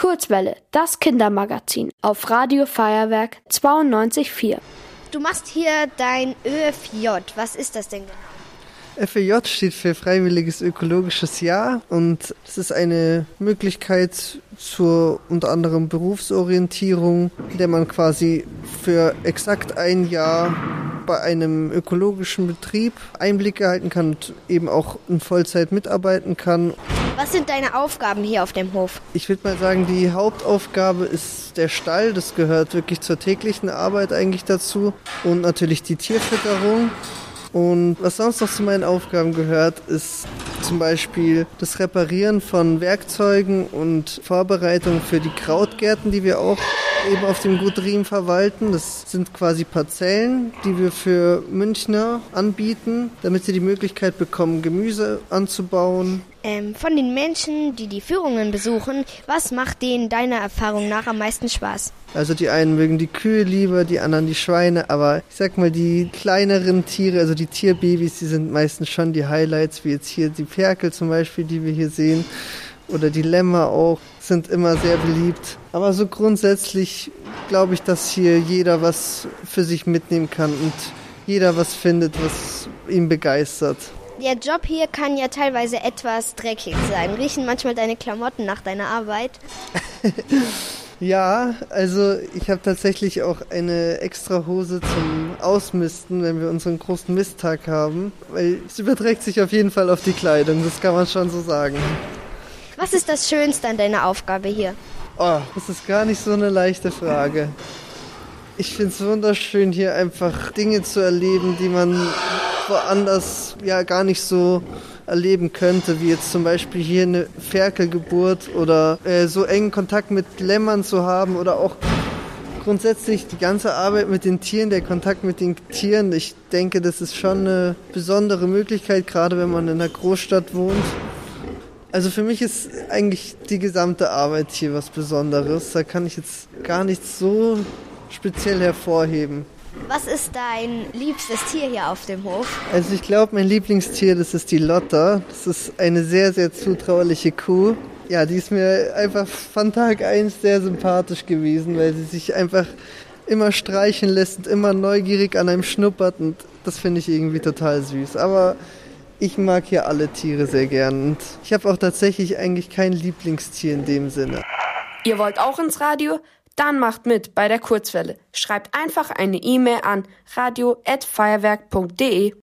Kurzwelle, das Kindermagazin auf Radio Feuerwerk 92.4. Du machst hier dein ÖFJ. Was ist das denn genau? FEJ steht für Freiwilliges Ökologisches Jahr und es ist eine Möglichkeit zur unter anderem Berufsorientierung, in der man quasi für exakt ein Jahr bei einem ökologischen Betrieb Einblicke erhalten kann und eben auch in Vollzeit mitarbeiten kann. Was sind deine Aufgaben hier auf dem Hof? Ich würde mal sagen, die Hauptaufgabe ist der Stall. Das gehört wirklich zur täglichen Arbeit eigentlich dazu. Und natürlich die Tierfütterung. Und was sonst noch zu meinen Aufgaben gehört, ist zum Beispiel das Reparieren von Werkzeugen und Vorbereitung für die Krautgärten, die wir auch eben auf dem Gut Riem verwalten. Das sind quasi Parzellen, die wir für Münchner anbieten, damit sie die Möglichkeit bekommen, Gemüse anzubauen. Ähm, von den Menschen, die die Führungen besuchen, was macht denen deiner Erfahrung nach am meisten Spaß? Also die einen mögen die Kühe lieber, die anderen die Schweine, aber ich sag mal, die kleineren Tiere, also die Tierbabys, die sind meistens schon die Highlights, wie jetzt hier die Ferkel zum Beispiel, die wir hier sehen, oder die Lämmer auch, sind immer sehr beliebt. Aber so grundsätzlich glaube ich, dass hier jeder was für sich mitnehmen kann und jeder was findet, was ihn begeistert. Der Job hier kann ja teilweise etwas dreckig sein. Riechen manchmal deine Klamotten nach deiner Arbeit? ja, also ich habe tatsächlich auch eine extra Hose zum Ausmisten, wenn wir unseren großen Misttag haben, weil es überträgt sich auf jeden Fall auf die Kleidung, das kann man schon so sagen. Was ist das Schönste an deiner Aufgabe hier? Oh, das ist gar nicht so eine leichte Frage. Ich finde es wunderschön, hier einfach Dinge zu erleben, die man woanders ja gar nicht so erleben könnte, wie jetzt zum Beispiel hier eine Ferkelgeburt oder äh, so engen Kontakt mit Lämmern zu haben oder auch grundsätzlich die ganze Arbeit mit den Tieren, der Kontakt mit den Tieren. Ich denke, das ist schon eine besondere Möglichkeit, gerade wenn man in einer Großstadt wohnt. Also für mich ist eigentlich die gesamte Arbeit hier was Besonderes. Da kann ich jetzt gar nichts so speziell hervorheben. Was ist dein liebstes Tier hier auf dem Hof? Also ich glaube, mein Lieblingstier, das ist die Lotta. Das ist eine sehr, sehr zutrauliche Kuh. Ja, die ist mir einfach von Tag 1 sehr sympathisch gewesen, weil sie sich einfach immer streichen lässt und immer neugierig an einem schnuppert und das finde ich irgendwie total süß. Aber ich mag hier alle Tiere sehr gern und ich habe auch tatsächlich eigentlich kein Lieblingstier in dem Sinne. Ihr wollt auch ins Radio? Dann macht mit bei der Kurzwelle. Schreibt einfach eine E-Mail an radio@feuerwerk.de.